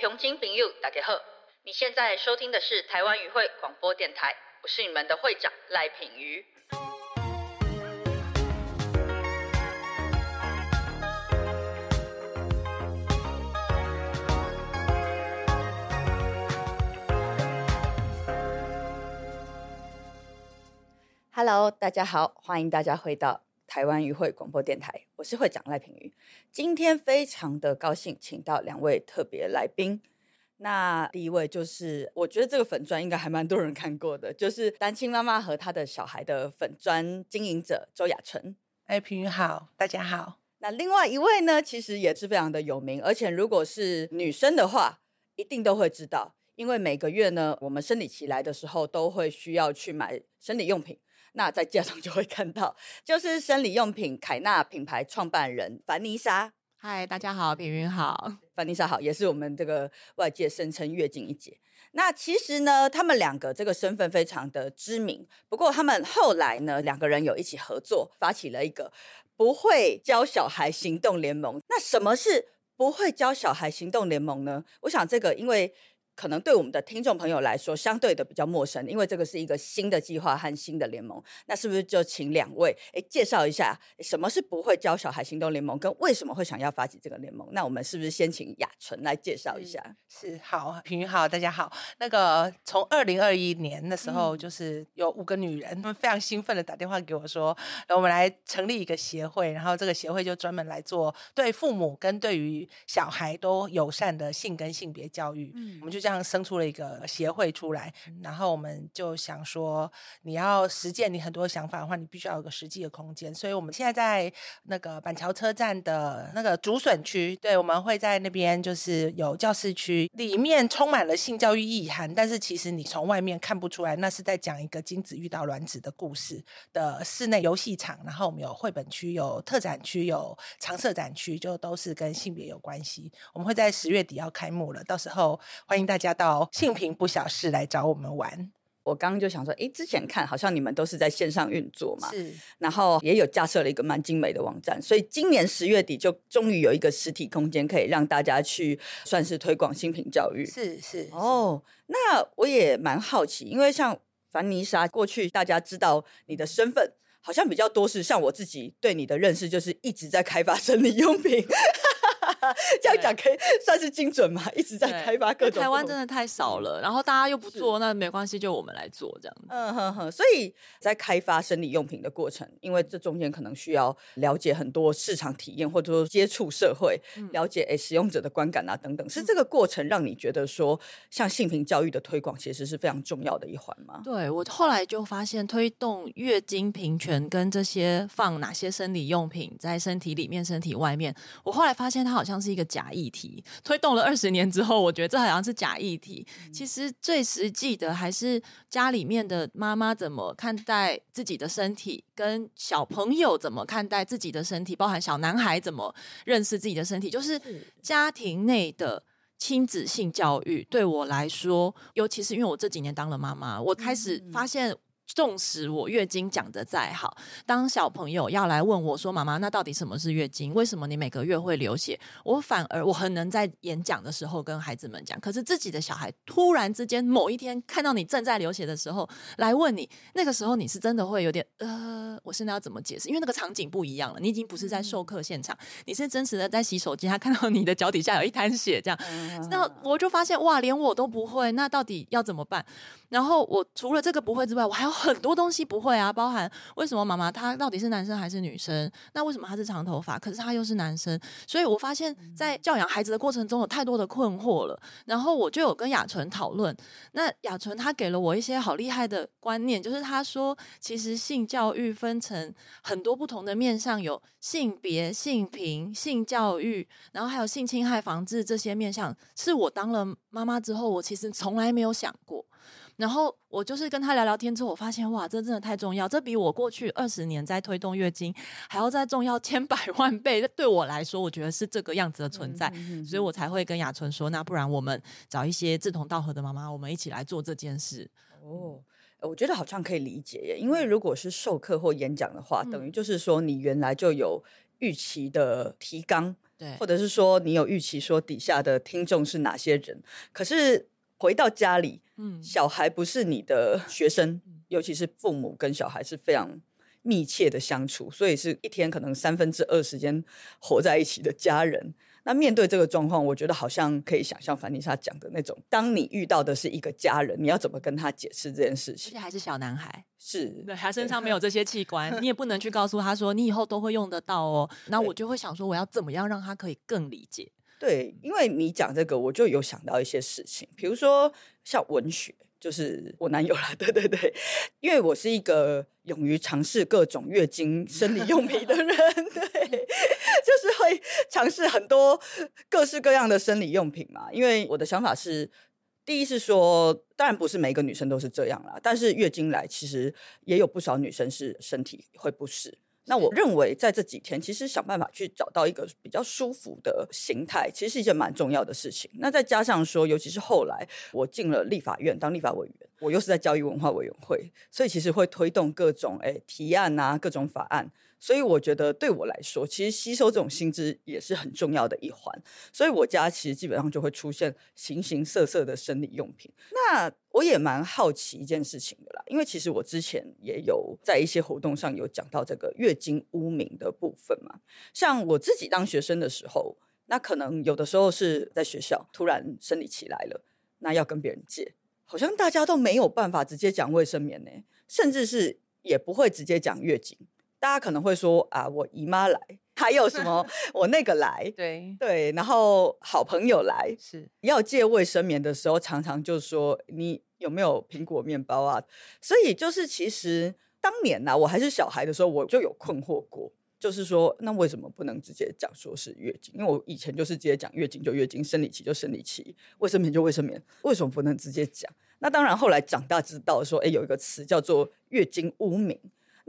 乡亲朋友，大家好！你现在收听的是台湾语会广播电台，我是你们的会长赖品瑜。Hello，大家好，欢迎大家回到台湾语会广播电台，我是会长赖品瑜。今天非常的高兴，请到两位特别来宾。那第一位就是，我觉得这个粉砖应该还蛮多人看过的，就是单亲妈妈和她的小孩的粉砖经营者周雅纯。哎，平瑜好，大家好。那另外一位呢，其实也是非常的有名，而且如果是女生的话，一定都会知道，因为每个月呢，我们生理期来的时候，都会需要去买生理用品。那在街上就会看到，就是生理用品凯纳品牌创办人凡妮莎。嗨，大家好，品云好，凡妮莎好，也是我们这个外界声称月经一姐。那其实呢，他们两个这个身份非常的知名。不过他们后来呢，两个人有一起合作，发起了一个不会教小孩行动联盟。那什么是不会教小孩行动联盟呢？我想这个因为。可能对我们的听众朋友来说，相对的比较陌生，因为这个是一个新的计划和新的联盟。那是不是就请两位诶介绍一下什么是不会教小孩行动联盟，跟为什么会想要发起这个联盟？那我们是不是先请雅纯来介绍一下？是好，平云好，大家好。那个从二零二一年的时候，就是有五个女人，她们非常兴奋的打电话给我说，我们来成立一个协会，然后这个协会就专门来做对父母跟对于小孩都友善的性跟性别教育。嗯，我们就这样。这样生出了一个协会出来，然后我们就想说，你要实践你很多想法的话，你必须要有个实际的空间。所以我们现在在那个板桥车站的那个竹笋区，对，我们会在那边就是有教室区，里面充满了性教育意涵，但是其实你从外面看不出来，那是在讲一个精子遇到卵子的故事的室内游戏场。然后我们有绘本区、有特展区、有常设展区，就都是跟性别有关系。我们会在十月底要开幕了，到时候欢迎大。家到性平不小事来找我们玩，我刚刚就想说，哎，之前看好像你们都是在线上运作嘛，是，然后也有架设了一个蛮精美的网站，所以今年十月底就终于有一个实体空间可以让大家去算是推广新品教育，是是哦。那我也蛮好奇，因为像凡妮莎过去大家知道你的身份，好像比较多是像我自己对你的认识，就是一直在开发生理用品。这样讲可以算是精准吗？一直在开发各种。台湾真的太少了，然后大家又不做，那没关系，就我们来做这样子。嗯哼哼。所以在开发生理用品的过程，因为这中间可能需要了解很多市场体验，或者说接触社会，了解诶使用者的观感啊等等。是这个过程让你觉得说，像性平教育的推广其实是非常重要的一环吗？对我后来就发现，推动月经平权跟这些放哪些生理用品在身体里面、身体外面，我后来发现它好像。像是一个假议题，推动了二十年之后，我觉得这好像是假议题。其实最实际的还是家里面的妈妈怎么看待自己的身体，跟小朋友怎么看待自己的身体，包含小男孩怎么认识自己的身体，就是家庭内的亲子性教育。对我来说，尤其是因为我这几年当了妈妈，我开始发现。纵使我月经讲的再好，当小朋友要来问我说：“妈妈，那到底什么是月经？为什么你每个月会流血？”我反而我很能在演讲的时候跟孩子们讲。可是自己的小孩突然之间某一天看到你正在流血的时候来问你，那个时候你是真的会有点呃，我现在要怎么解释？因为那个场景不一样了，你已经不是在授课现场，你是真实的在洗手间，他看到你的脚底下有一滩血，这样，那我就发现哇，连我都不会，那到底要怎么办？然后我除了这个不会之外，我还有。很多东西不会啊，包含为什么妈妈她到底是男生还是女生？那为什么他是长头发，可是他又是男生？所以我发现，在教养孩子的过程中有太多的困惑了。然后我就有跟雅纯讨论，那雅纯她给了我一些好厉害的观念，就是她说，其实性教育分成很多不同的面向，有性别、性平、性教育，然后还有性侵害防治这些面向，是我当了妈妈之后，我其实从来没有想过。然后我就是跟他聊聊天之后，我发现哇，这真的太重要，这比我过去二十年在推动月经还要再重要千百万倍。对我来说，我觉得是这个样子的存在，所以我才会跟雅纯说，那不然我们找一些志同道合的妈妈，我们一起来做这件事。哦，我觉得好像可以理解耶，因为如果是授课或演讲的话，等于就是说你原来就有预期的提纲。对或者是说你有预期说底下的听众是哪些人，可是回到家里，嗯小孩不是你的学生，尤其是父母跟小孩是非常密切的相处，所以是一天可能三分之二时间活在一起的家人。那面对这个状况，我觉得好像可以想象凡妮莎讲的那种，当你遇到的是一个家人，你要怎么跟他解释这件事情而且情？还是小男孩，是对他身上没有这些器官，你也不能去告诉他说你以后都会用得到哦。那我就会想说，我要怎么样让他可以更理解？对，因为你讲这个，我就有想到一些事情，比如说像文学，就是我男友啦，对对对，因为我是一个勇于尝试各种月经生理用品的人，对，就是会尝试很多各式各样的生理用品嘛。因为我的想法是，第一是说，当然不是每个女生都是这样啦，但是月经来其实也有不少女生是身体会不适。那我认为在这几天，其实想办法去找到一个比较舒服的形态，其实是一件蛮重要的事情。那再加上说，尤其是后来我进了立法院当立法委员，我又是在教育文化委员会，所以其实会推动各种诶提案啊，各种法案。所以我觉得对我来说，其实吸收这种薪资也是很重要的一环。所以我家其实基本上就会出现形形色色的生理用品。那我也蛮好奇一件事情的啦，因为其实我之前也有在一些活动上有讲到这个月经污名的部分嘛。像我自己当学生的时候，那可能有的时候是在学校突然生理期来了，那要跟别人借，好像大家都没有办法直接讲卫生棉呢，甚至是也不会直接讲月经。大家可能会说啊，我姨妈来，还有什么 我那个来，对，对，然后好朋友来，是要借卫生棉的时候，常常就说你有没有苹果面包啊？所以就是其实当年呐、我还是小孩的时候，我就有困惑过，就是说那为什么不能直接讲说是月经？因为我以前就是直接讲月经就月经，生理期就生理期，卫生棉就卫生棉，为什么不能直接讲？那当然后来长大知道说，哎，有一个词叫做月经污名。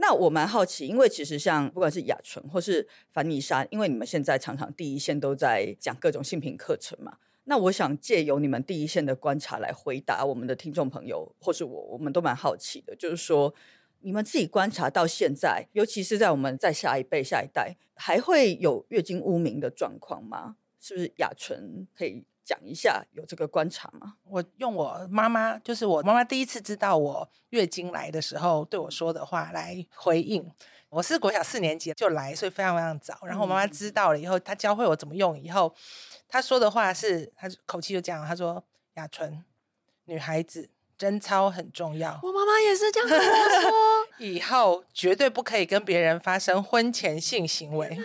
那我蛮好奇，因为其实像不管是雅纯或是凡妮莎，因为你们现在常常第一线都在讲各种性平课程嘛，那我想借由你们第一线的观察来回答我们的听众朋友，或是我，我们都蛮好奇的，就是说你们自己观察到现在，尤其是在我们在下一辈、下一代，还会有月经污名的状况吗？是不是雅纯可以讲一下有这个观察吗？我用我妈妈，就是我妈妈第一次知道我月经来的时候对我说的话来回应。我是国小四年级就来，所以非常非常早。然后我妈妈知道了以后，她教会我怎么用以后，她说的话是，她口气就这样，她说：“雅纯，女孩子贞操很重要，我妈妈也是这样跟我说。以后绝对不可以跟别人发生婚前性行为。”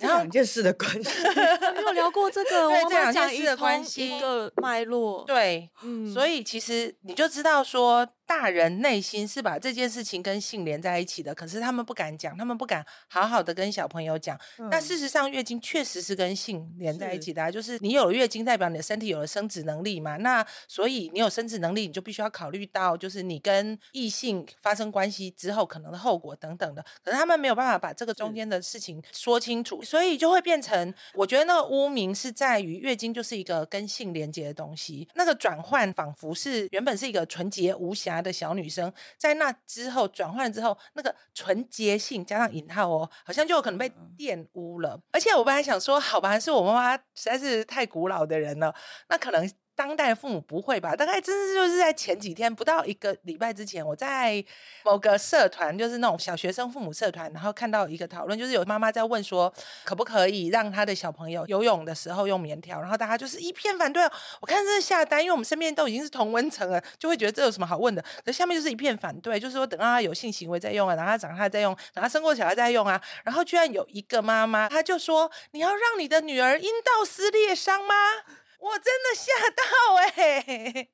这两件事的关系，没有聊过这个，对这两件事的关系一个脉络。，对，嗯所以其实你就知道说，大人内心是把这件事情跟性连在一起的，可是他们不敢讲，他们不敢好好的跟小朋友讲。那嗯事实上，月经确实是跟性连在一起的、啊，就是你有了月经，代表你的身体有了生殖能力嘛。那所以你有生殖能力，你就必须要考虑到，就是你跟异性发生关系之后可能的后果等等的。可是他们没有办法把这个中间的事情说清楚，所以就会变成，我觉得那个污名是在于月经就是一个跟性连接的东西，那个转换仿佛是原本是一个纯洁无瑕的小女生，在那之后转换之后，那个纯洁性加上引号哦，好像就有可能被玷污了。而且我本来想说，好吧，是我妈妈实在是太古老的人了，那可能。当代的父母不会吧？大概真是就是在前几天，不到一个礼拜之前，我在某个社团，就是那种小学生父母社团，然后看到一个讨论，就是有妈妈在问说，可不可以让他的小朋友游泳的时候用棉条？然后大家就是一片反对。我看这是下单，因为我们身边都已经是同温层了，就会觉得这有什么好问的？可下面就是一片反对，就是说等到他有性行为再用啊，然后他长大再用，等他生过小孩再用啊。然后居然有一个妈妈，她就说：“你要让你的女儿阴道撕裂伤吗？”我真的吓到哎、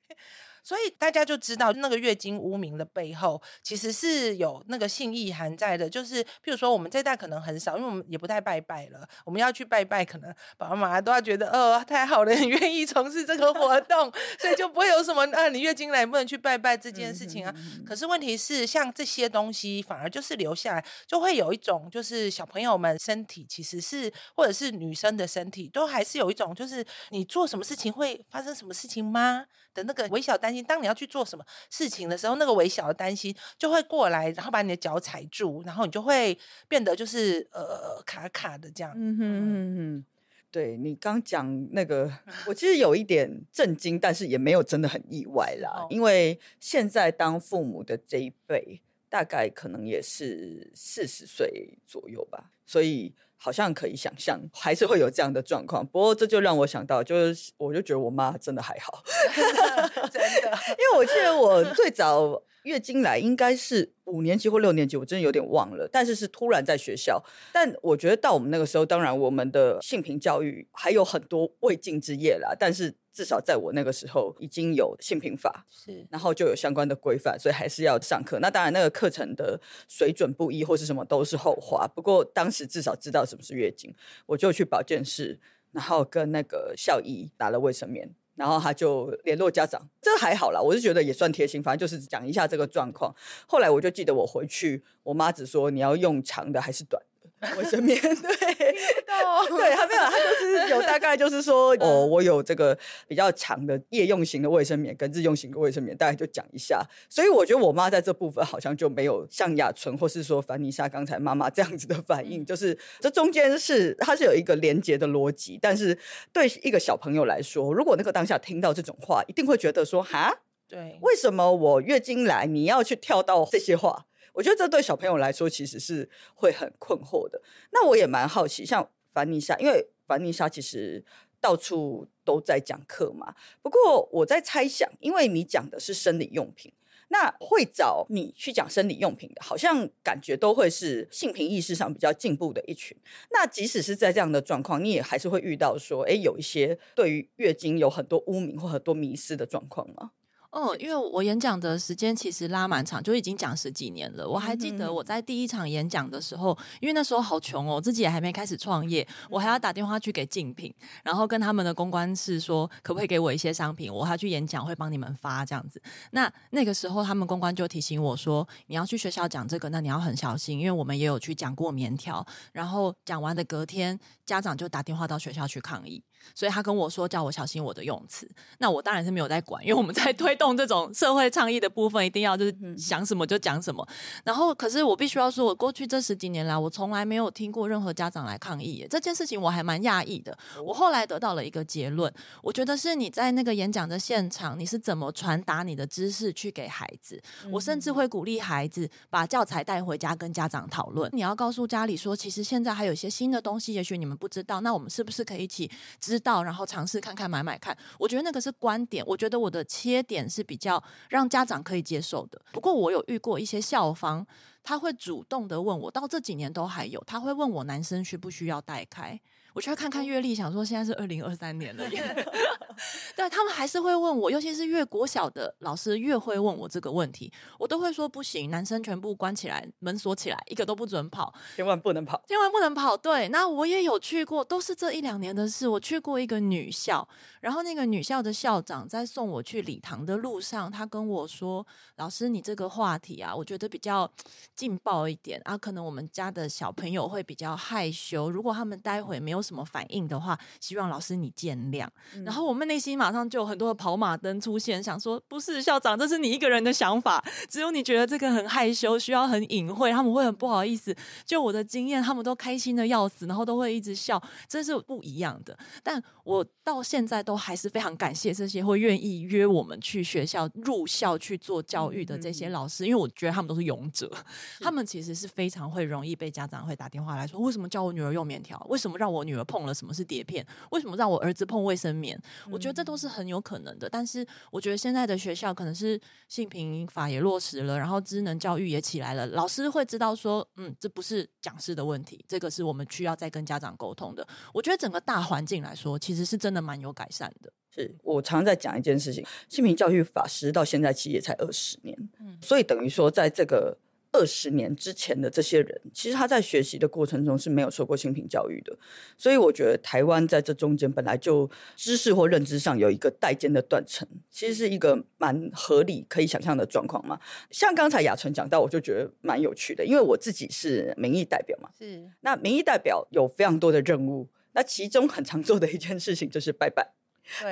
所以大家就知道那个月经污名的背后，其实是有那个性意涵在的。就是譬如说，我们这代可能很少，因为我们也不太拜拜了。我们要去拜拜，可能爸爸妈妈都要觉得，哦，太好了，你愿意从事这个活 动，所以就不会有什么啊，你月经来不能去拜拜这件事情啊。可是问题是，像这些东西反而就是留下来，就会有一种就是小朋友们身体其实是，或者是女生的身体，都还是有一种就是你做什么事情会发生什么事情吗的那个微小担心。当你要去做什么事情的时候，那个微小的担心就会过来，然后把你的脚踩住，然后你就会变得就是呃卡卡的这样。嗯哼嗯哼。对你刚讲那个，我其实有一点震惊，但是也没有真的很意外啦，哦因为现在当父母的这一辈，大概可能也是四十岁左右吧，所以好像可以想象，还是会有这样的状况。不过这就让我想到，就是我就觉得我妈真的还好，真的，因为我记得我最早月经来应该是五年级或六年级，我真的有点忘了。但是是突然在学校，但我觉得到我们那个时候，当然我们的性平教育还有很多未尽之业啦。但是至少在我那个时候已经有性平法，是然后就有相关的规范，所以还是要上课。那当然，那个课程的水准不一或是什么都是后话。不过当时至少知道什么是月经，我就去保健室，然后跟那个校医打了卫生棉，然后他就联络家长，这还好啦，我是觉得也算贴心，反正就是讲一下这个状况。后来我就记得我回去，我妈只说你要用长的还是短的卫生棉，对。对，他没有，他就是有大概就是说，哦，我有这个比较长的夜用型的卫生棉跟日用型的卫生棉，大概就讲一下。所以我觉得我妈在这部分好像就没有像雅纯或是说凡妮莎刚才妈妈这样子的反应，就是这中间是它是有一个连接的逻辑，但是对一个小朋友来说，如果那个当下听到这种话，一定会觉得说，哈，对，为什么我月经来你要去跳到这些话？我觉得这对小朋友来说其实是会很困惑的。那我也蛮好奇，像凡妮莎，因为凡妮莎其实到处都在讲课嘛。不过我在猜想，因为你讲的是生理用品，那会找你去讲生理用品的，好像感觉都会是性平意识上比较进步的一群。那即使是在这样的状况，你也还是会遇到说，哎，有一些对于月经有很多污名或很多迷失的状况吗？哦，因为我演讲的时间其实拉蛮长，就已经讲十几年了。我还记得我在第一场演讲的时候，因为那时候好穷哦，自己也还没开始创业，我还要打电话去给竞品，然后跟他们的公关室说，可不可以给我一些商品，我还要去演讲会帮你们发这样子。那那个时候他们公关就提醒我说，你要去学校讲这个，那你要很小心，因为我们也有去讲过棉条，然后讲完的隔天，家长就打电话到学校去抗议。所以他跟我说叫我小心我的用词，那我当然是没有在管，因为我们在推动这种社会倡议的部分，一定要就是想什么就讲什么。然后，可是我必须要说，我过去这十几年来，我从来没有听过任何家长来抗议耶这件事情，我还蛮讶异的。我后来得到了一个结论，我觉得是你在那个演讲的现场，你是怎么传达你的知识去给孩子。我甚至会鼓励孩子把教材带回家跟家长讨论。你要告诉家里说，其实现在还有一些新的东西，也许你们不知道，那我们是不是可以一起知知道，然后尝试看看买买看？我觉得那个是观点，我觉得我的切点是比较让家长可以接受的。不过我有遇过一些校方，他会主动的问我，到这几年都还有，他会问我男生需不需要带开。我去看看阅历，想说现在是二零二三年了，对他们还是会问我，尤其是越国小的老师越会问我这个问题，我都会说不行，男生全部关起来，门锁起来，一个都不准跑，千万不能跑。千万不能跑。对，那我也有去过，都是这一两年的事。我去过一个女校，然后那个女校的校长在送我去礼堂的路上，他跟我说：“老师，你这个话题啊，我觉得比较劲爆一点啊，可能我们家的小朋友会比较害羞，如果他们待会没有什么反应的话，希望老师你见谅。然后我们内心马上就有很多的跑马灯出现，想说：不是校长，这是你一个人的想法，只有你觉得这个很害羞，需要很隐晦，他们会很不好意思。就我的经验，他们都开心的要死，然后都会一直笑，这是不一样的。但我到现在都还是非常感谢这些会愿意约我们去学校入校去做教育的这些老师，因为我觉得他们都是勇者，他们其实是非常会容易被家长会打电话来说，为什么叫我女儿用棉条？为什么让我女儿碰了什么是碟片？为什么让我儿子碰卫生棉？我觉得这都是很有可能的。但是我觉得现在的学校可能是性平法也落实了，然后智能教育也起来了，老师会知道说，嗯，这不是讲师的问题，这个是我们需要再跟家长沟通的。我觉得整个大环境来说，其实是真的蛮有改善的。是我常常在讲一件事情，性平教育法实到现在其实也才二十年，嗯所以等于说在这个二十年之前的这些人，其实他在学习的过程中是没有受过性平教育的，所以我觉得台湾在这中间本来就知识或认知上有一个代间的断层，其实是一个蛮合理可以想象的状况嘛。像刚才雅纯讲到，我就觉得蛮有趣的，因为我自己是民意代表嘛，是那民意代表有非常多的任务，那其中很常做的一件事情就是拜拜。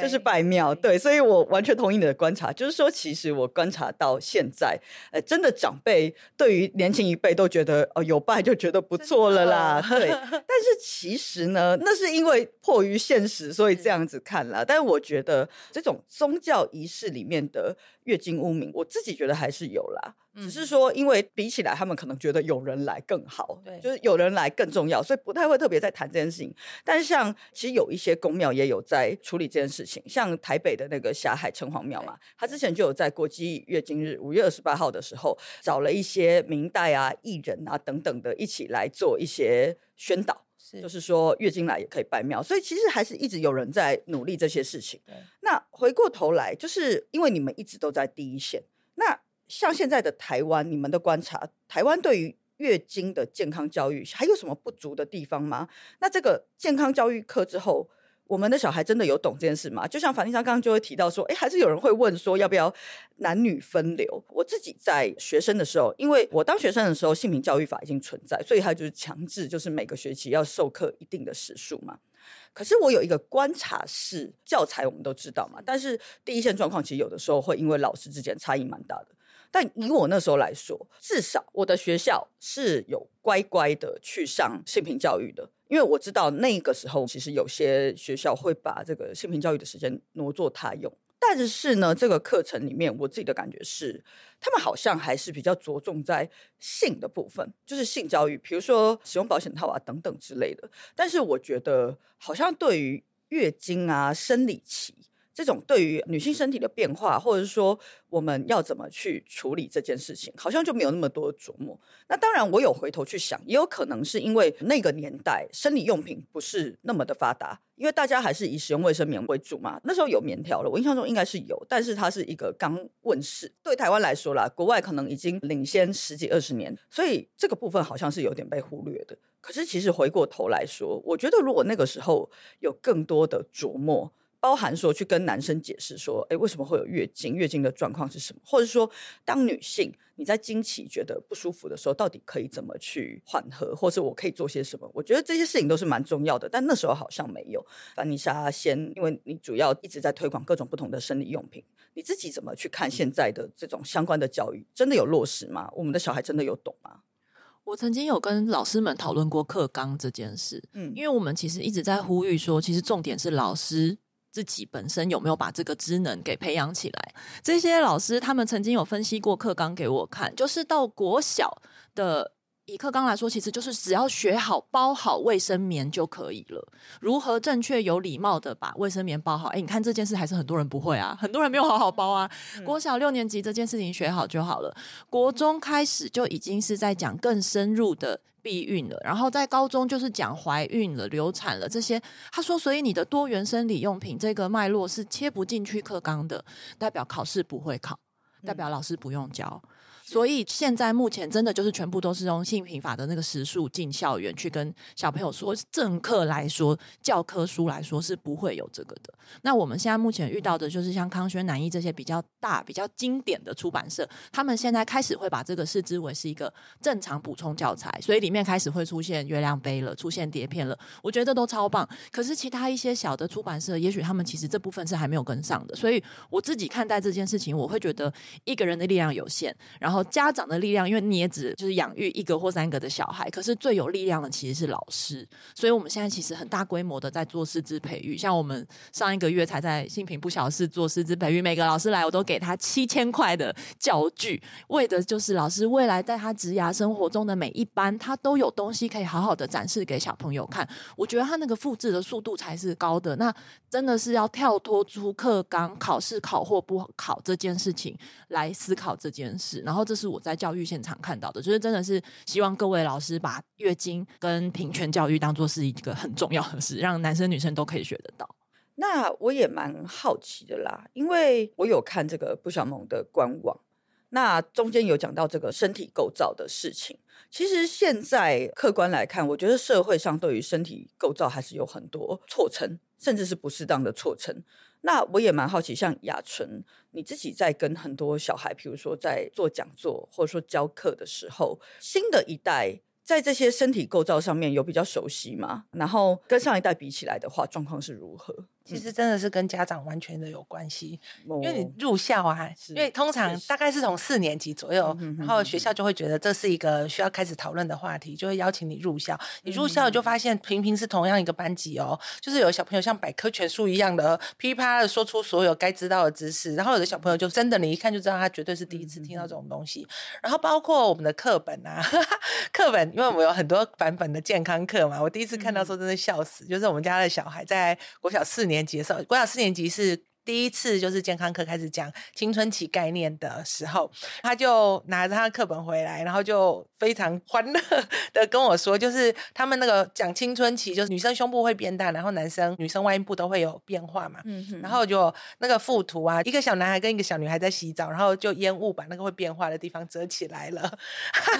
就是拜庙。对，所以我完全同意你的观察，就是说，其实我观察到现在，呃，真的长辈对于年轻一辈都觉得哦，有拜就觉得不错了啦。对，但是其实呢，那是因为迫于现实，所以这样子看啦。但是我觉得这种宗教仪式里面的月经污名，我自己觉得还是有啦。只是说，因为比起来，他们可能觉得有人来更好，对，就是有人来更重要，所以不太会特别在谈这件事情。但是，像其实有一些公庙也有在处理这件事情，像台北的那个霞海城隍庙嘛，他之前就有在国际月经日五月二十八号的时候，找了一些明代啊、艺人啊等等的一起来做一些宣导，就是说月经来也可以拜庙，所以其实还是一直有人在努力这些事情。那回过头来，就是因为你们一直都在第一线，那。像现在的台湾，你们的观察，台湾对于月经的健康教育还有什么不足的地方吗？那这个健康教育课之后，我们的小孩真的有懂这件事吗？就像樊丽莎刚刚就会提到说，哎，还是有人会问说，要不要男女分流？我自己在学生的时候，因为我当学生的时候，性平教育法已经存在，所以他就是强制，就是每个学期要授课一定的时数嘛。可是我有一个观察是教材，我们都知道嘛，但是第一线状况其实有的时候会因为老师之间差异蛮大的。但以我那时候来说，至少我的学校是有乖乖的去上性平教育的，因为我知道那个时候其实有些学校会把这个性平教育的时间挪作他用。但是呢，这个课程里面，我自己的感觉是，他们好像还是比较着重在性的部分，就是性教育，比如说使用保险套啊等等之类的。但是我觉得，好像对于月经啊、生理期。这种对于女性身体的变化，或者是说我们要怎么去处理这件事情，好像就没有那么多琢磨。那当然，我有回头去想，也有可能是因为那个年代生理用品不是那么的发达，因为大家还是以使用卫生棉为主嘛。那时候有棉条了，我印象中应该是有，但是它是一个刚问世。对台湾来说啦，国外可能已经领先十几二十年，所以这个部分好像是有点被忽略的。可是其实回过头来说，我觉得如果那个时候有更多的琢磨。包含说去跟男生解释说，哎，为什么会有月经？月经的状况是什么？或者说，当女性你在经期觉得不舒服的时候，到底可以怎么去缓和？或是我可以做些什么？我觉得这些事情都是蛮重要的。但那时候好像没有。凡妮莎先，因为你主要一直在推广各种不同的生理用品，你自己怎么去看现在的这种相关的教育？真的有落实吗？我们的小孩真的有懂吗？我曾经有跟老师们讨论过课纲这件事，嗯，因为我们其实一直在呼吁说，其实重点是老师。自己本身有没有把这个职能给培养起来？这些老师他们曾经有分析过课纲给我看，就是到国小的以课纲来说，其实就是只要学好包好卫生棉就可以了。如何正确有礼貌的把卫生棉包好？哎，你看这件事还是很多人不会啊，很多人没有好好包啊。国小六年级这件事情学好就好了，国中开始就已经是在讲更深入的。避孕了，然后在高中就是讲怀孕了、流产了这些。他说，所以你的多元生理用品这个脉络是切不进去课纲的，代表考试不会考，代表老师不用教。所以现在目前真的就是全部都是用性平法的那个时数进校园去跟小朋友说，政课来说，教科书来说是不会有这个的。那我们现在目前遇到的就是像康轩、南一这些比较大、比较经典的出版社，他们现在开始会把这个视之为是一个正常补充教材，所以里面开始会出现月亮杯了，出现碟片了。我觉得都超棒。可是其他一些小的出版社，也许他们其实这部分是还没有跟上的。所以我自己看待这件事情，我会觉得一个人的力量有限，然后。家长的力量，因为你也只就是养育一个或三个的小孩，可是最有力量的其实是老师。所以我们现在其实很大规模的在做师资培育，像我们上一个月才在新平不小事做师资培育，每个老师来我都给他七千块的教具，为的就是老师未来在他职涯生活中的每一班，他都有东西可以好好的展示给小朋友看。我觉得他那个复制的速度才是高的。那真的是要跳脱出课纲考试考或不考这件事情来思考这件事，然后。这是我在教育现场看到的，就是真的是希望各位老师把月经跟平权教育当做是一个很重要的事，让男生女生都可以学得到。那我也蛮好奇的啦，因为我有看这个不小萌的官网，那中间有讲到这个身体构造的事情。其实现在客观来看，我觉得社会上对于身体构造还是有很多错称，甚至是不适当的错称。那我也蛮好奇，像雅纯，你自己在跟很多小孩，比如说在做讲座或者说教课的时候，新的一代在这些身体构造上面有比较熟悉吗？然后跟上一代比起来的话，状况是如何？其实真的是跟家长完全的有关系，因因为你入校啊，因为通常大概是从四年级左右，然后学校就会觉得这是一个需要开始讨论的话题，就会邀请你入校。你入校就发现平平是同样一个班级哦，就是有小朋友像百科全书一样的噼啪的说出所有该知道的知识，然后有的小朋友就真的你一看就知道他绝对是第一次听到这种。东西。然后包括我们的课本啊，课本，因为我们有很多版本的健康课嘛，我第一次看到时候真的笑死，就是我们家的小孩在国小四年年级的时候，国小四年级是。第一次就是健康课开始讲青春期概念的时候，他就拿着他的课本回来，然后就非常欢乐的跟我说，就是他们那个讲青春期，就是女生胸部会变大，然后男生女生外阴部都会有变化嘛。嗯然后就那个附图啊，一个小男孩跟一个小女孩在洗澡，然后就烟雾把那个会变化的地方遮起来了。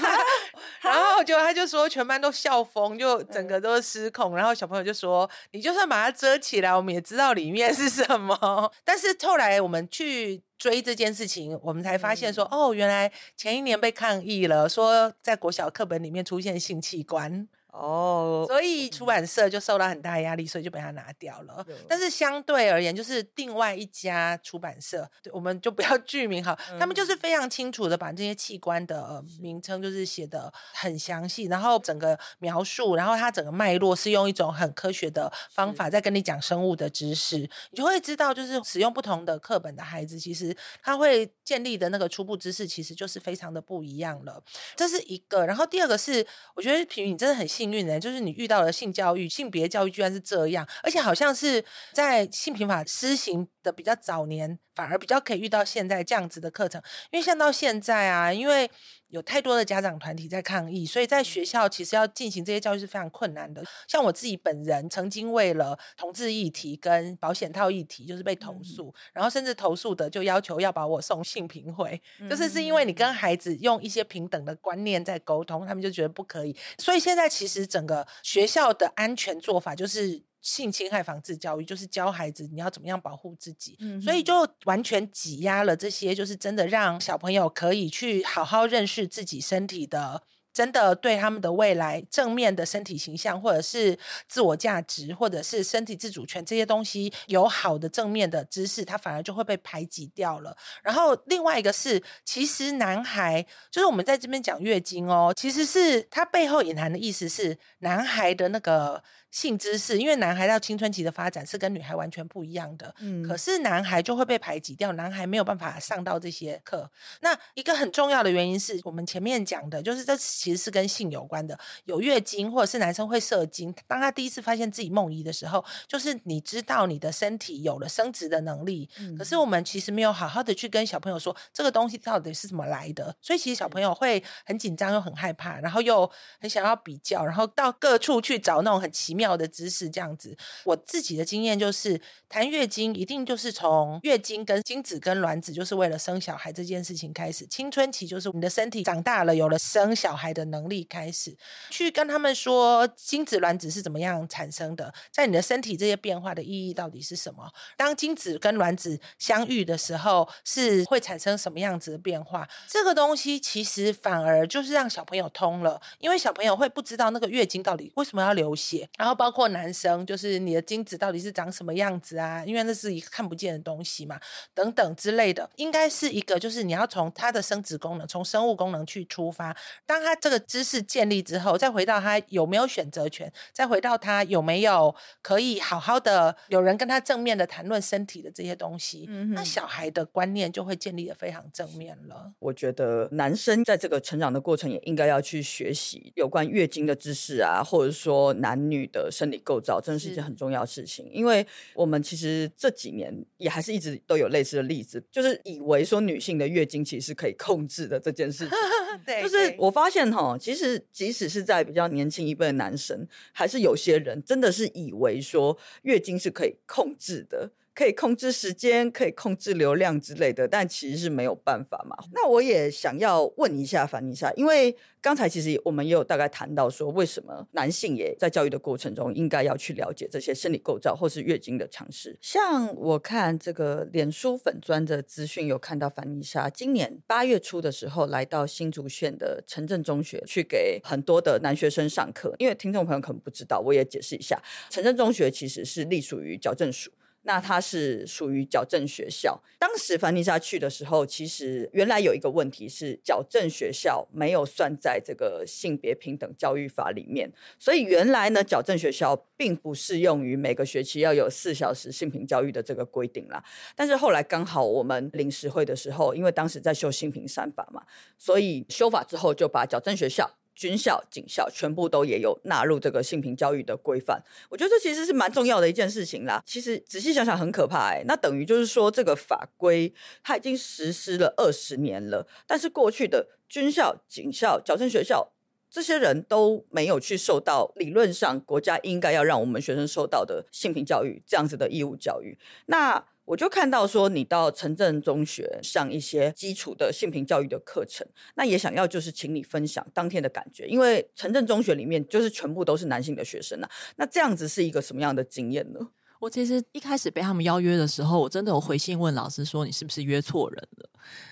然后就他就说全班都笑疯，就整个都失控。然后小朋友就说：“你就算把它遮起来，我们也知道里面是什么。”但是后来我们去追这件事情，我们才发现说，哦，原来前一年被抗议了，说在国小课本里面出现性器官。哦，所以出版社就受到很大压力，所以就被他拿掉了。但是相对而言，就是另外一家出版社，对我们就不要 剧名哈，他们就是非常清楚的把这些器官的名称就是写的很详细，然后整个描述，然后它整个脉络是用一种很科学的方法在跟你讲生物的知识，你就会知道，就是使用不同的课本的孩子，其实他会建立的那个初步知识，其实就是非常的不一样了。这是一个，然后第二个是，我觉得平宇你真的很幸运呢，就是你遇到了性教育、性别教育居然是这样，而且好像是在性平法施行的比较早年，反而比较可以遇到现在这样子的课程。因为像到现在啊，因为有太多的家长团体在抗议，所以在学校其实要进行这些教育是非常困难的。像我自己本人曾经为了同志议题跟保险套议题，就是被投诉，然后甚至投诉的就要求要把我送性平会，就是是因为你跟孩子用一些平等的观念在沟通，他们就觉得不可以。所以现在其实整个学校的安全做法就是性侵害防治教育，就是教孩子你要怎么样保护自己，所以就完全挤压了这些，就是真的让小朋友可以去好好认识自己身体的。真的对他们的未来正面的身体形象，或者是自我价值，或者是身体自主权这些东西有好的正面的知识，他反而就会被排挤掉了。然后另外一个是，其实男孩就是我们在这边讲月经哦，其实是它背后隐含的意思是男孩的那个。性知识，因为男孩到青春期的发展是跟女孩完全不一样的，嗯，可是男孩就会被排挤掉，男孩没有办法上到这些课。那一个很重要的原因是我们前面讲的，就是这其实是跟性有关的，有月经或者是男生会射精。当他第一次发现自己梦遗的时候，就是你知道你的身体有了生殖的能力，可是我们其实没有好好的去跟小朋友说这个东西到底是怎么来的，所以其实小朋友会很紧张又很害怕，然后又很想要比较，然后到各处去找那种很奇妙。妙的知识这样子，我自己的经验就是谈月经一定就是从月经跟精子跟卵子就是为了生小孩这件事情开始，青春期就是你的身体长大了有了生小孩的能力开始，去跟他们说精子卵子是怎么样产生的，在你的身体这些变化的意义到底是什么？当精子跟卵子相遇的时候是会产生什么样子的变化？这个东西其实反而就是让小朋友通了，因为小朋友会不知道那个月经到底为什么要流血，然后。包括男生，就是你的精子到底是长什么样子啊？因为那是一个看不见的东西嘛，等等之类的，应该是一个，就是你要从他的生殖功能，从生物功能去出发。当他这个知识建立之后，再回到他有没有选择权，再回到他有没有可以好好的有人跟他正面的谈论身体的这些东西，那小孩的观念就会建立的非常正面了。我觉得男生在这个成长的过程也应该要去学习有关月经的知识啊，或者说男女的。生理构造真的是一件很重要的事情，因为我们其实这几年也还是一直都有类似的例子，就是以为说女性的月经其实是可以控制的这件事情。对，就是我发现哈，其实即使是在比较年轻一辈的男生，还是有些人真的是以为说月经是可以控制的。可以控制时间，可以控制流量之类的，但其实是没有办法嘛。那我也想要问一下凡妮莎，因为刚才其实我们也有大概谈到说，为什么男性也在教育的过程中应该要去了解这些生理构造或是月经的常识。像我看这个脸书粉砖的资讯，有看到凡妮莎今年八月初的时候来到新竹县的城镇中学去给很多的男学生上课。因为听众朋友可能不知道，我也解释一下，城镇中学其实是隶属于矫正署。那它是属于矫正学校。当时凡妮莎去的时候，其实原来有一个问题是矫正学校没有算在这个性别平等教育法里面，所以原来呢，矫正学校并不适用于每个学期要有四小时性平教育的这个规定啦。但是后来刚好我们临时会的时候，因为当时在修性平三法嘛，所以修法之后就把矫正学校。军校、警校全部都也有纳入这个性平教育的规范，我觉得这其实是蛮重要的一件事情啦。其实仔细想想很可怕哎，那等于就是说这个法规它已经实施了二十年了，但是过去的军校、警校、矫正学校这些人都没有去受到理论上国家应该要让我们学生受到的性平教育这样子的义务教育，那。我就看到说，你到城镇中学上一些基础的性平教育的课程，那也想要就是请你分享当天的感觉，因为城镇中学里面就是全部都是男性的学生啊，那这样子是一个什么样的经验呢？我其实一开始被他们邀约的时候，我真的有回信问老师说，你是不是约错人了？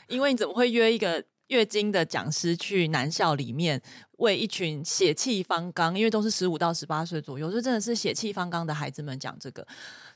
因为你怎么会约一个月经的讲师去男校里面为一群血气方刚，因为都是十五到十八岁左右，就真的是血气方刚的孩子们讲这个？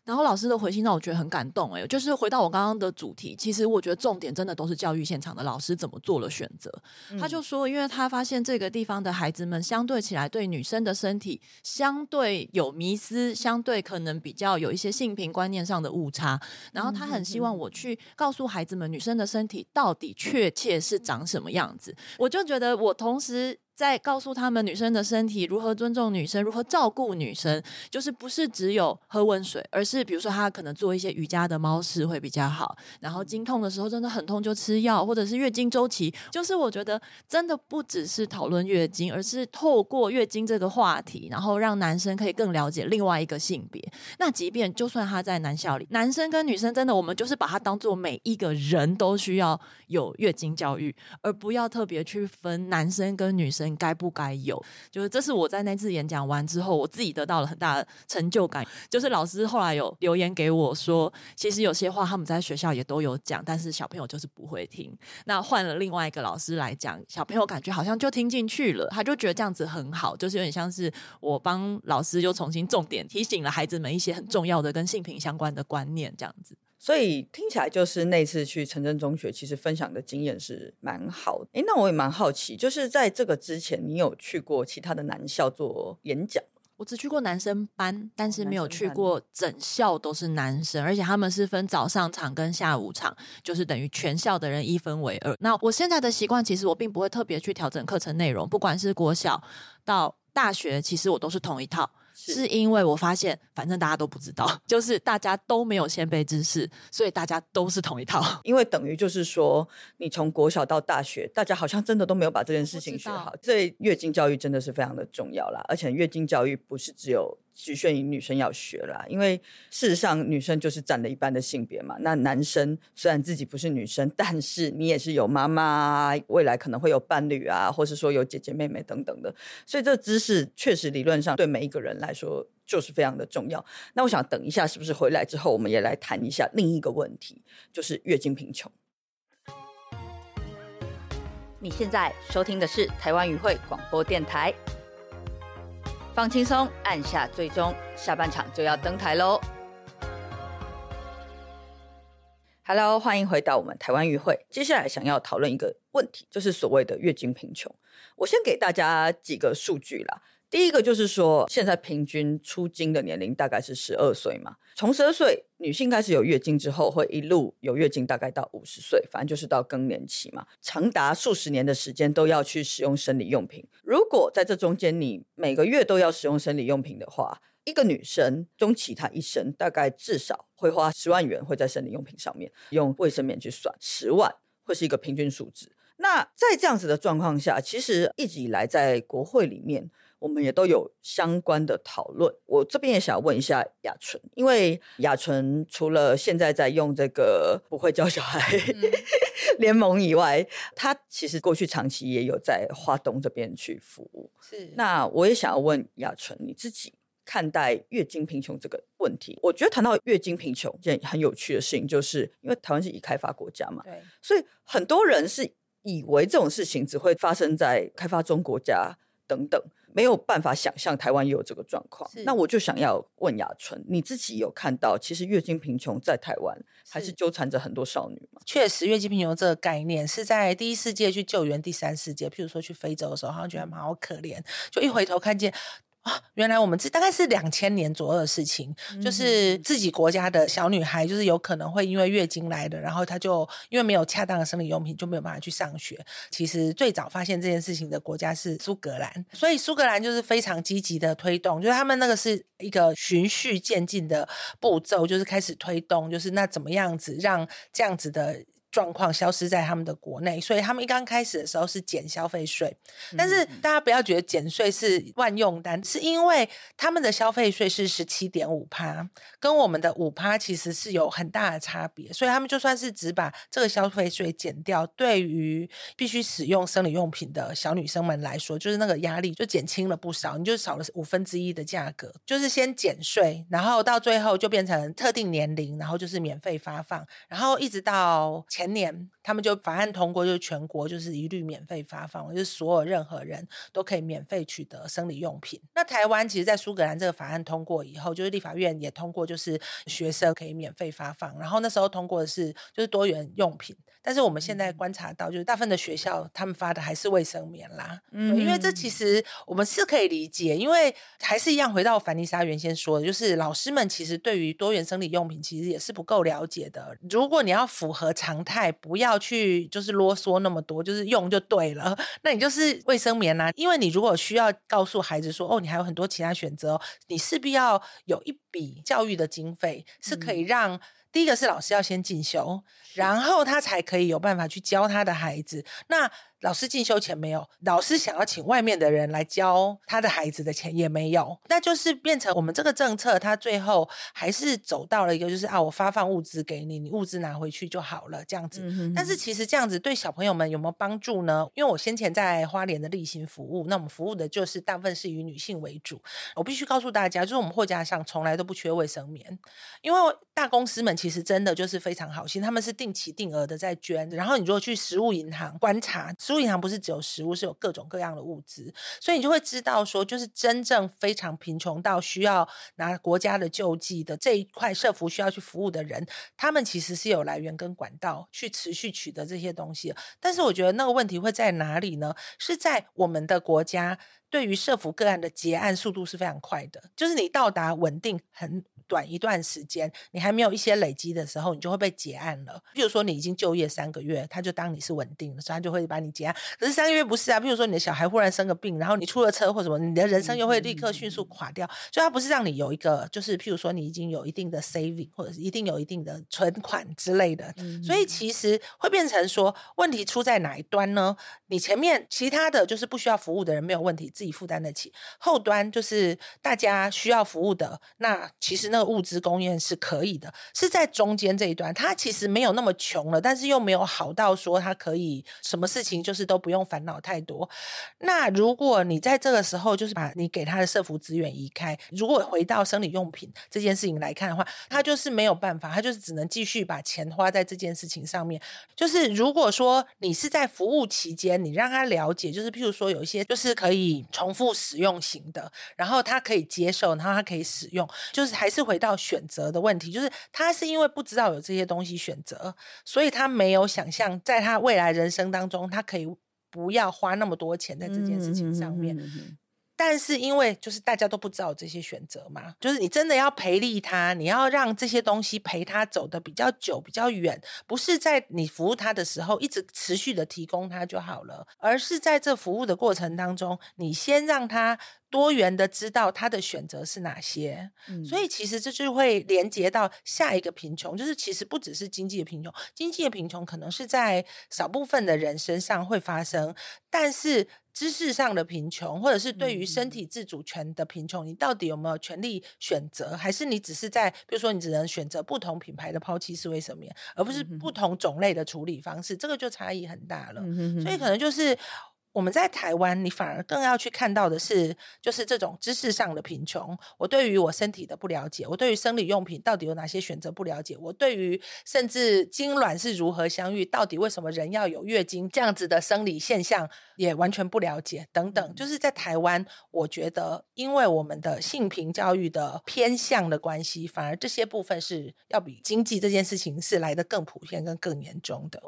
然后老师的回信让我觉得很感动，哎，就是回到我刚刚的主题，其实我觉得重点真的都是教育现场的老师怎么做了选择。他就说，因为他发现这个地方的孩子们相对起来对女生的身体相对有迷思，相对可能比较有一些性平观念上的误差，然后他很希望我去告诉孩子们女生的身体到底确切是长什么样子。我就觉得我同时。在告诉他们女生的身体如何尊重女生，如何照顾女生，就是不是只有喝温水，而是是比如说他可能做一些瑜伽的猫式会比较好。然后经痛的时候真的很痛就吃药，或者是月经周期，就是我觉得真的不只是讨论月经，而是透过月经这个话题，然后让男生可以更了解另外一个性别。那即便就算他在男校里，男生跟女生真的我们就是把他当做每一个人都需要有月经教育，而不要特别去分男生跟女生。该不该有？就是这是我在那次演讲完之后，我自己得到了很大的成就感。就是老师后来有留言给我说，其实有些话他们在学校也都有讲，但是小朋友就是不会听。那换了另外一个老师来讲，小朋友感觉好像就听进去了，他就觉得这样子很好，就是有点像是我帮老师又重新重点提醒了孩子们一些很重要的跟性平相关的观念，这样子。所以听起来就是那次去城镇中学，其实分享的经验是蛮好的。哎，那我也蛮好奇，就是在这个之前，你有去过其他的男校做演讲？我只去过男生班，但是没有去过整校都是男生，而且他们是分早上场跟下午场，就是等于全校的人一分为二。那我现在的习惯，其实我并不会特别去调整课程内容，不管是国小到大学，其实我都是同一套。是因为我发现，反正大家都不知道，就是大家都没有先辈知识，所以大家都是同一套。因为等于就是说，你从国小到大学，大家好像真的都没有把这件事情学好。这月经教育真的是非常的重要啦，而且月经教育不是只有。局限于女生要学啦，因为事实上女生就是占了一半的性别嘛。那男生虽然自己不是女生，但是你也是有妈妈，未来可能会有伴侣啊，或是说有姐姐妹妹等等的。所以这知识确实理论上对每一个人来说就是非常的重要。那我想等一下是不是回来之后，我们也来谈一下另一个问题，就是月经贫穷。你现在收听的是台湾语会广播电台。放轻松，按下最终，下半场就要登台喽。Hello，欢迎回到我们台湾与会。接下来想要讨论一个问题，就是所谓的月经贫穷。我先给大家几个数据啦。第一个就是说，现在平均出经的年龄大概是十二岁嘛。从十二岁女性开始有月经之后，会一路有月经，大概到五十岁，反正就是到更年期嘛。长达数十年的时间都要去使用生理用品。如果在这中间你每个月都要使用生理用品的话，一个女生终其她一生大概至少会花十万元会在生理用品上面。用卫生棉去算，十万会是一个平均数值。那在这样子的状况下，其实一直以来在国会里面。我们也都有相关的讨论。我这边也想问一下雅纯，因为雅纯除了现在在用这个不会教小孩 联盟以外，他其实过去长期也有在华东这边去服务。是，那我也想要问雅纯，你自己看待月经贫穷这个问题？我觉得谈到月经贫穷，一件很有趣的事情，就是因为台湾是已开发国家嘛，对，所以很多人是以为这种事情只会发生在开发中国家等等。没有办法想象台湾也有这个状况。那我就想要问雅纯，你自己有看到其实月经贫穷在台湾还是是纠缠着很多少女吗？确实，月经贫穷这个概念是在第一世界去救援第三世界，譬如说去非洲的时候，好像觉得他们好可怜，就一回头看见。啊，原来我们这大概是两千年左右的事情，就是自己国家的小女孩，就是有可能会因为月经来的，然后她就因为没有恰当的生理用品，就没有办法去上学。其实最早发现这件事情的国家是苏格兰，所以苏格兰就是非常积极的推动，就是他们那个是一个循序渐进的步骤，就是开始推动，就是那怎么样子让这样子的。状况消失在他们的国内，所以他们一刚开始的时候是减消费税，但是大家不要觉得减税是万用单，是因为他们的消费税是十七点五趴，跟我们的五趴其实是有很大的差别，所以他们就算是只把这个消费税减掉，对于必须使用生理用品的小女生们来说，就是那个压力就减轻了不少，你就少了五分之一的价格，就是先减税，然后到最后就变成特定年龄，然后就是免费发放，然后一直到前年他们就法案通过，就是全国就是一律免费发放，就是所有任何人都可以免费取得生理用品。那台湾其实，在苏格兰这个法案通过以后，就是立法院也通过，就是学生可以免费发放。然后那时候通过的是就是多元用品，但是我们现在观察到，就是大部分的学校他们发的还是卫生棉啦。嗯，因为这其实我们是可以理解，因为还是一样回到凡妮莎原先说的，就是老师们其实对于多元生理用品其实也是不够了解的。如果你要符合常态，不要去就是啰嗦那么多，就是用就对了。那你就是卫生棉啦、因为你如果需要告诉孩子说，哦，你还有很多其他选择哦，你势必要有一笔教育的经费，是可以让。第一个是老师要先进修，然后他才可以有办法去教他的孩子。那老师进修钱没有，老师想要请外面的人来教他的孩子的钱也没有，那就是变成我们这个政策，它最后还是走到了一个就是啊，我发放物资给你，你物资拿回去就好了这样子。但是其实这样子对小朋友们有没有帮助呢？因为我先前在花莲的例行服务，那我们服务的就是大部分是以女性为主。我必须告诉大家，就是我们货架上从来都不缺卫生棉，因为大公司们其实真的就是非常好心，他们是定期定额的在捐。然后你如果去食物银行观察，食物银行不是只有食物，是有各种各样的物资，所以你就会知道说，就是真正非常贫穷到需要拿国家的救济的这一块社服需要去服务的人，他们其实是有来源跟管道去持续取得这些东西。但是我觉得那个问题会在哪里呢？是在我们的国家对于社服个案的结案速度是非常快的，就是你到达稳定很。短一段时间，你还没有一些累积的时候，你就会被结案了。比如说，你已经就业三个月，他就当你是稳定的，所以他就会把你结案。可是三个月不是啊，比如说你的小孩忽然生个病，然后你出了车或什么，你的人生又会立刻迅速垮掉。所以它不是让你有一个，就是譬如说你已经有一定的 saving 或者是一定有一定的存款之类的。所以其实会变成说，问题出在哪一端呢？你前面其他的就是不需要服务的人没有问题，自己负担得起；后端就是大家需要服务的，那其实那个物资供应是可以的，是在中间这一段，他其实没有那么穷了，但是又没有好到说他可以什么事情就是都不用烦恼太多。那如果你在这个时候就是把你给他的社服资源移开，如果回到生理用品这件事情来看的话，他就是没有办法，他就是只能继续把钱花在这件事情上面。就是如果说你是在服务期间，你让他了解，就是譬如说有一些就是可以重复使用型的，然后他可以接受，然后他可以使用，就是还是回到选择的问题，就是他是因为不知道有这些东西选择，所以他没有想象在他未来人生当中，他可以不要花那么多钱在这件事情上面。但是因为就是大家都不知道这些选择嘛，就是你真的要培力他，你要让这些东西陪他走的比较久、比较远，不是在你服务他的时候一直持续的提供他就好了，而是在这服务的过程当中，你先让他多元的知道他的选择是哪些。所以其实这就会连接到下一个贫穷，就是其实不只是经济的贫穷，经济的贫穷可能是在少部分的人身上会发生，但是。知识上的贫穷，或者是对于身体自主权的贫穷，你到底有没有权利选择？还是你只是在，比如说你只能选择不同品牌的抛弃式卫生棉，而不是不同种类的处理方式？这个就差异很大了。所以可能就是我们在台湾，你反而更要去看到的是，就是这种知识上的贫穷。我对于我身体的不了解，我对于生理用品到底有哪些选择不了解，我对于甚至精卵是如何相遇，到底为什么人要有月经这样子的生理现象也完全不了解，等等。就是在台湾，我觉得因为我们的性平教育的偏向的关系，反而这些部分是要比经济这件事情是来的更普遍跟更严重的。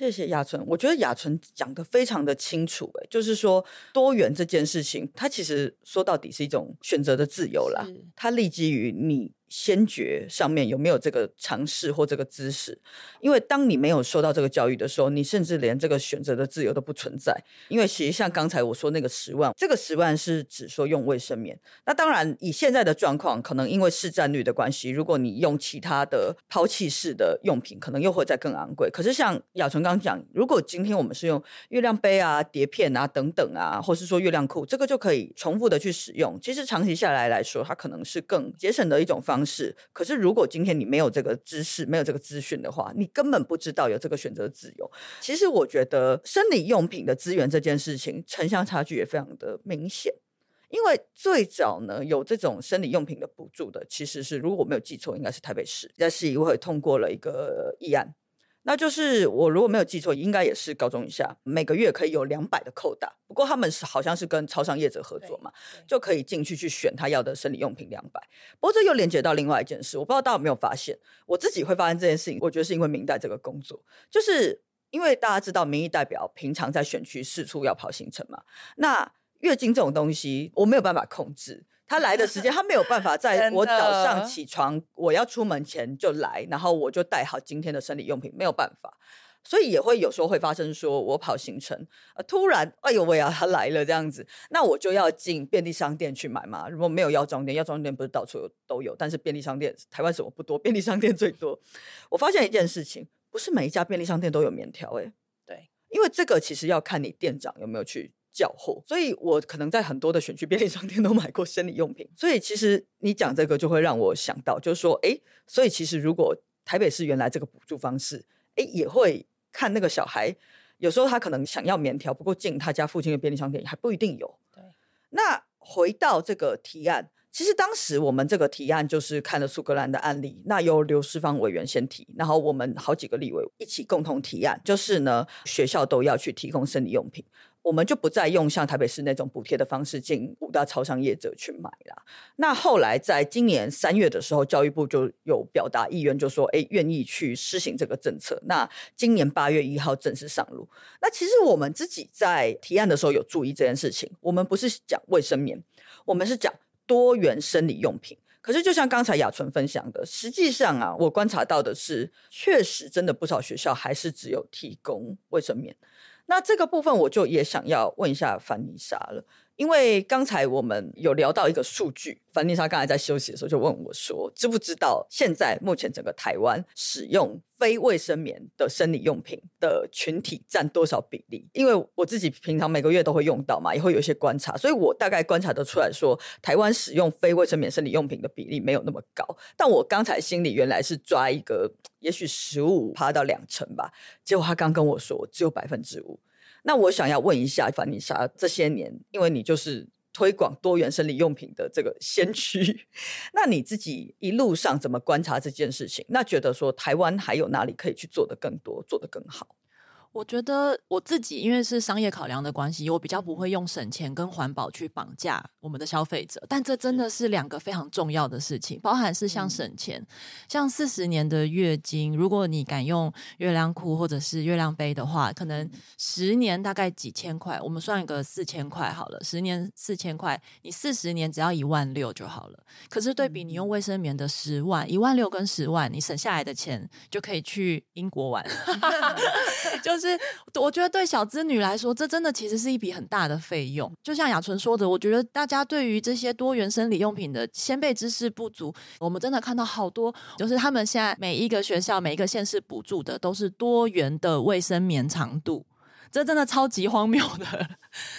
谢谢雅纯，我觉得雅纯讲的非常的清楚，哎，就是说多元这件事情，它其实说到底是一种选择的自由啦，它立基于你。先决上面有没有这个尝试或这个知识？因为当你没有受到这个教育的时候，你甚至连这个选择的自由都不存在。因为其实像刚才我说那个十万，这个十万是指说用卫生棉。那当然以现在的状况，可能因为市占率的关系，如果你用其他的抛弃式的用品，可能又会再更昂贵。可是像雅纯刚讲，如果今天我们是用月亮杯啊、碟片啊等等啊，或是说月亮裤，这个就可以重复的去使用。其实长期下来来说，它可能是更节省的一种方。方式，可是如果今天你没有这个知识，没有这个资讯的话，你根本不知道有这个选择自由。其实我觉得生理用品的资源这件事情，城乡差距也非常的明显。因为最早呢，有这种生理用品的补助的，其实是如果我没有记错，应该是台北市在市议会通过了一个议案。那就是我如果没有记错，应该也是高中以下每个月可以有两百的扣打。不过他们是好像是跟超商业者合作嘛，就可以进去去选他要的生理用品两百。不过这又连接到另外一件事，我不知道大家有没有发现，我自己会发现这件事情，我觉得是因为明代这个工作，就是因为大家知道民意代表平常在选区四处要跑行程嘛，那月经这种东西我没有办法控制。他来的时间，他没有办法在我早上起床，我要出门前就来，然后我就带好今天的生理用品，没有办法，所以也会有时候会发生，说我跑行程，呃，突然，哎呦喂呀，他来了这样子，那我就要进便利商店去买嘛。如果没有药妆店，药妆店不是到处有都有，但是便利商店台湾什么不多，便利商店最多。我发现一件事情，不是每一家便利商店都有棉条，哎，对，因为这个其实要看你店长有没有去。缴货，所以我可能在很多的选区便利商店都买过生理用品。所以其实你讲这个就会让我想到，就是说，哎，所以其实如果台北市原来这个补助方式，哎，也会看那个小孩，有时候他可能想要棉条，不过进他家附近的便利商店还不一定有。对。那回到这个提案，其实当时我们这个提案就是看了苏格兰的案例，那由刘世芳委员先提，然后我们好几个立委一起共同提案，就是呢，学校都要去提供生理用品。我们就不再用像台北市那种补贴的方式进五大超商业者去买了。那后来在今年三月的时候，教育部就有表达意愿，就说：“哎，愿意去施行这个政策。”那今年八月一号正式上路。那其实我们自己在提案的时候有注意这件事情。我们不是讲卫生棉，我们是讲多元生理用品。可是就像刚才雅纯分享的，实际上啊，我观察到的是，确实真的不少学校还是只有提供卫生棉。那这个部分我就也想要问一下凡妮莎了，因为刚才我们有聊到一个数据，凡妮莎刚才在休息的时候就问我说，知不知道现在目前整个台湾使用非卫生棉的生理用品的群体占多少比例？因为我自己平常每个月都会用到嘛，也会有一些观察，所以我大概观察得出来说，台湾使用非卫生棉生理用品的比例没有那么高。但我刚才心里原来是抓一个。也许十五趴到两成吧，结果他刚跟我说只有百分之五。那我想要问一下凡妮莎，这些年因为你就是推广多元生理用品的这个先驱，那你自己一路上怎么观察这件事情？那觉得说台湾还有哪里可以去做的更多，做的更好？我觉得我自己因为是商业考量的关系，我比较不会用省钱跟环保去绑架我们的消费者。但这真的是两个非常重要的事情，包含是像省钱，像四十年的月经，如果你敢用月亮裤或者是月亮杯的话，可能十年大概几千块，我们算一个四千块好了，十年四千块，你四十年只要一万六就好了。可是对比你用卫生棉的十万，一万六跟十万，你省下来的钱就可以去英国玩 就。是，是我觉得对小资女来说，这真的其实是一笔很大的费用。就像雅纯说的，我觉得大家对于这些多元生理用品的先辈知识不足。我们真的看到好多，就是他们现在每一个学校、每一个县市补助的都是多元的卫生棉长度。这真的超级荒谬的。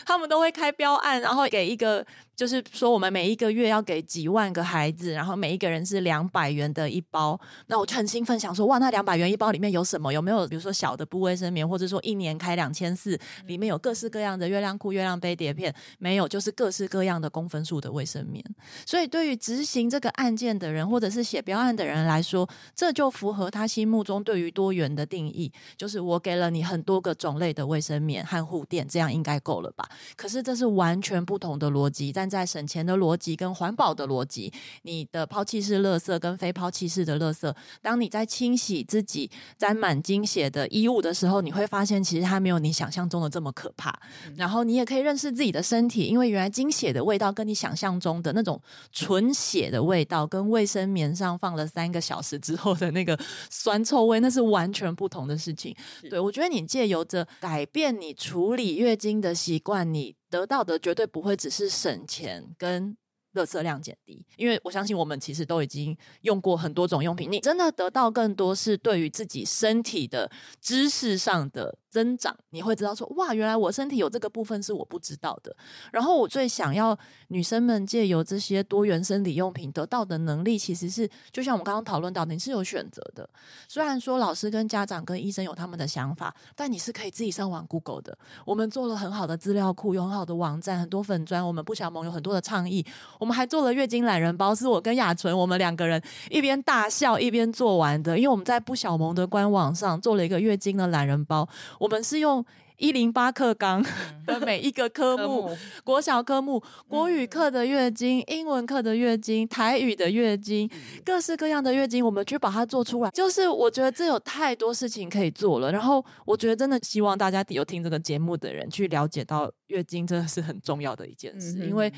他们都会开标案，然后给一个。就是说，我们每一个月要给几万个孩子，然后每一个人是两百元的一包。那我就很兴奋，想说，哇，那两百元一包里面有什么？有没有比如说小的布卫生棉，或者说一年开两千四，里面有各式各样的月亮裤、月亮杯、碟片？没有，就是各式各样的公分数的卫生棉。所以，对于执行这个案件的人，或者是写标案的人来说，这就符合他心目中对于多元的定义，就是我给了你很多个种类的卫生棉和护垫，这样应该够了吧？可是这是完全不同的逻辑，站在省钱的逻辑跟环保的逻辑，你的抛弃式垃圾跟非抛弃式的垃圾，当你在清洗自己沾满精血的衣物的时候，你会发现其实它没有你想象中的这么可怕。然后你也可以认识自己的身体，因为原来精血的味道跟你想象中的那种纯血的味道，跟卫生棉上放了三个小时之后的那个酸臭味，那是完全不同的事情。对我觉得你借由着改变你处理月经的习惯，你。得到的绝对不会只是省钱跟垃圾量减低，因为我相信我们其实都已经用过很多种用品，你真的得到更多是对于自己身体的知识上的。增长，你会知道说哇，原来我身体有这个部分是我不知道的。然后我最想要女生们借由这些多元生理用品得到的能力，其实是就像我们刚刚讨论到，你是有选择的。虽然说老师跟家长跟医生有他们的想法，但你是可以自己上网 Google 的。我们做了很好的资料库，有很好的网站，很多粉砖。我们不小盟有很多的倡议，我们还做了月经懒人包，是我跟雅纯我们两个人一边大笑一边做完的。因为我们在不小盟的官网上做了一个月经的懒人包。我们是用一零八课纲的每一个科目，国小科目、国语课的月经、英文课的月经、台语的月经，各式各样的月经，我们去把它做出来。就是我觉得这有太多事情可以做了。然后我觉得真的希望大家有听这个节目的人去了解到月经真的是很重要的一件事，因为。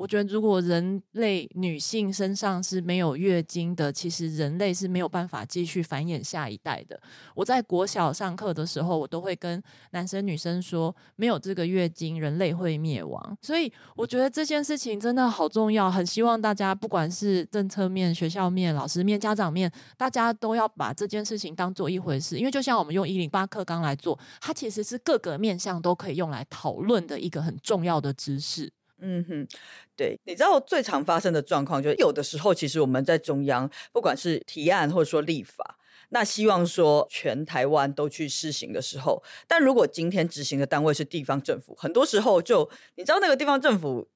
我觉得，如果人类女性身上是没有月经的，其实人类是没有办法继续繁衍下一代的。我在国小上课的时候，我都会跟男生女生说，没有这个月经，人类会灭亡。所以，我觉得这件事情真的好重要，很希望大家不管是政策面、学校面、老师面、家长面，大家都要把这件事情当做一回事。因为就像我们用一零八课纲来做，它其实是各个面向都可以用来讨论的一个很重要的知识。嗯哼，对，你知道最常发生的状况，就是有的时候其实我们在中央，不管是提案或者说立法，那希望说全台湾都去施行的时候，但如果今天执行的单位是地方政府，很多时候就你知道那个地方政府。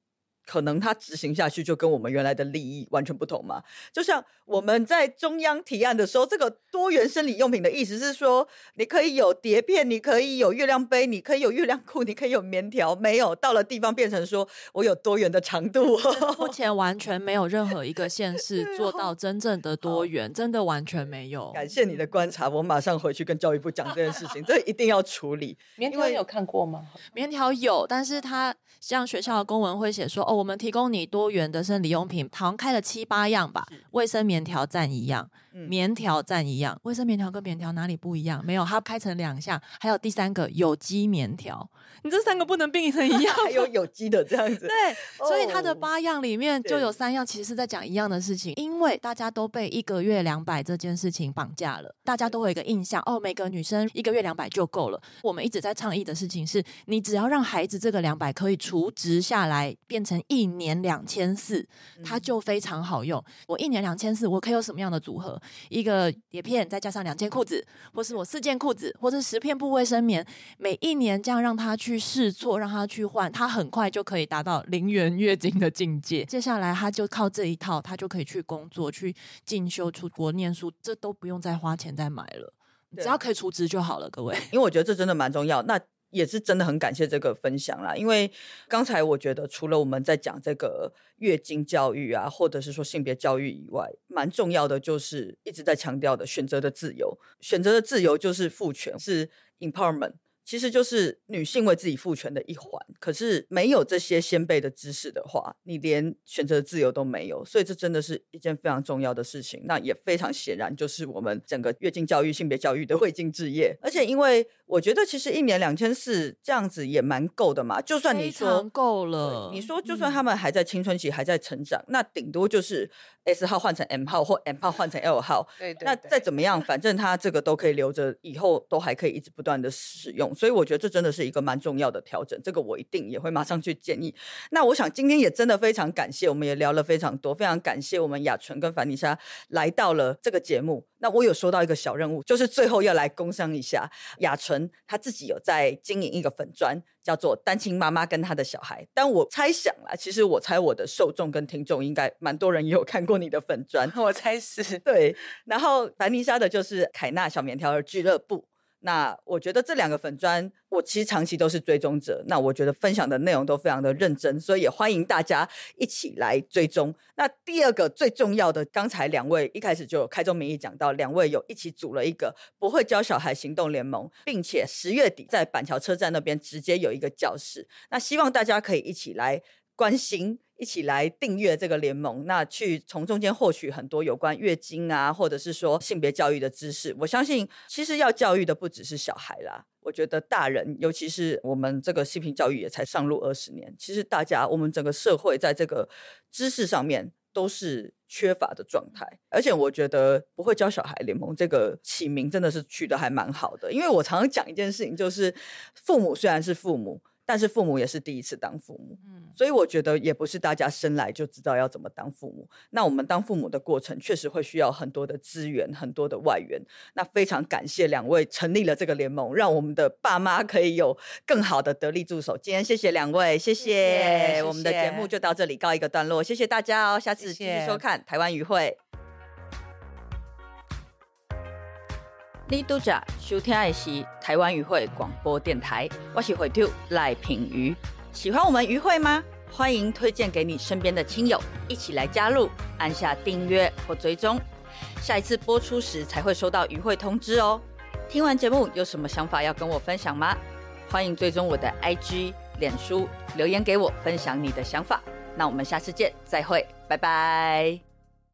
可能它执行下去就跟我们原来的利益完全不同嘛？就像我们在中央提案的时候，这个多元生理用品的意思是说，你可以有碟片，你可以有月亮杯，你可以有月亮裤，你可以有棉条。没有到了地方变成说我有多元的长度。目前完全没有任何一个县 市做到真正的多元，真的完全没有。感谢你的观察，我马上回去跟教育部讲这件事情，这一定要处理。棉条有看过吗？棉条有，但是它像学校的公文会写说，哦。我们提供你多元的生理用品，好像开了七八样吧。卫生棉条占一样，棉条占一样。卫生棉条跟棉条哪里不一样？没有，它开成两项。还有第三个有机棉条，你这三个不能并成一样。还有有机的这样子。对，所以它的八样里面就有三样其实是在讲一样的事情。因为大家都被一个月两百这件事情绑架了，大家都会有一个印象哦，每个女生一个月两百就够了。我们一直在倡议的事情是，你只要让孩子这个两百可以除值下来，变成。一年两千四，它就非常好用。我一年两千四，我可以有什么样的组合？一个碟片，再加上两件裤子，或是我四件裤子，或是十片布卫生棉。每一年这样让他去试错，让他去换，他很快就可以达到零元月经的境界。接下来他就靠这一套，他就可以去工作、去进修、出国念书，这都不用再花钱再买了，只要可以储值就好了，各位。因为我觉得这真的蛮重要。那。也是真的很感谢这个分享啦，因为刚才我觉得除了我们在讲这个月经教育啊，或者是说性别教育以外，蛮重要的就是一直在强调的选择的自由，选择的自由就是赋权，是 empowerment。其实就是女性为自己赋权的一环，可是没有这些先辈的知识的话，你连选择自由都没有。所以这真的是一件非常重要的事情。那也非常显然，就是我们整个月经教育、性别教育的 未经之业。而且，因为我觉得其实一年两千四这样子也蛮够的嘛。就算你说够了，你说就算他们还在青春期、还在成长，那顶多就是 S 号换成 M 号，或 M 号换成 L 号。对对，那再怎么样，反正他这个都可以留着，以后都还可以一直不断的使用。所以我觉得这真的是一个蛮重要的调整，这个我一定也会马上去建议。那我想今天也真的非常感谢，我们也聊了非常多，非常感谢我们雅纯跟凡妮莎来到了这个节目。那我有收到一个小任务，就是最后要来工商一下雅纯，她自己有在经营一个粉砖，叫做单亲妈妈跟她的小孩。但我猜想啦，其实我猜我的受众跟听众应该蛮多人也有看过你的粉砖，我猜是对。然后凡妮莎的就是凯纳小棉条儿俱乐部。那我觉得这两个粉砖，我其实长期都是追踪者。那我觉得分享的内容都非常的认真，所以也欢迎大家一起来追踪。那第二个最重要的，刚才两位一开始就开宗明义讲到，两位有一起组了一个不会教小孩行动联盟，并且十月底在板桥车站那边直接有一个教室。那希望大家可以一起来关心。一起来订阅这个联盟，那去从中间获取很多有关月经啊，或者是说性别教育的知识。我相信，其实要教育的不只是小孩啦，我觉得大人，尤其是我们这个性平教育也才上路二十年，其实大家我们整个社会在这个知识上面都是缺乏的状态。而且我觉得不会教小孩联盟这个起名真的是取得还蛮好的，因为我常常讲一件事情，就是父母虽然是父母。但是父母也是第一次当父母，嗯，所以我觉得也不是大家生来就知道要怎么当父母。那我们当父母的过程，确实会需要很多的资源，很多的外援。那非常感谢两位成立了这个联盟，让我们的爸妈可以有更好的得力助手。今天谢谢两位，谢谢。我们的节目就到这里告一个段落，谢谢大家哦，下次继续收看台湾语会。你拄着收听的是台湾语会广播电台，我是会长赖品瑜。喜欢我们渔会吗？欢迎推荐给你身边的亲友，一起来加入，按下订阅或追踪，下一次播出时才会收到渔会通知哦。听完节目有什么想法要跟我分享吗？欢迎追踪我的 IG、脸书，留言给我分享你的想法。那我们下次见，再会，拜拜。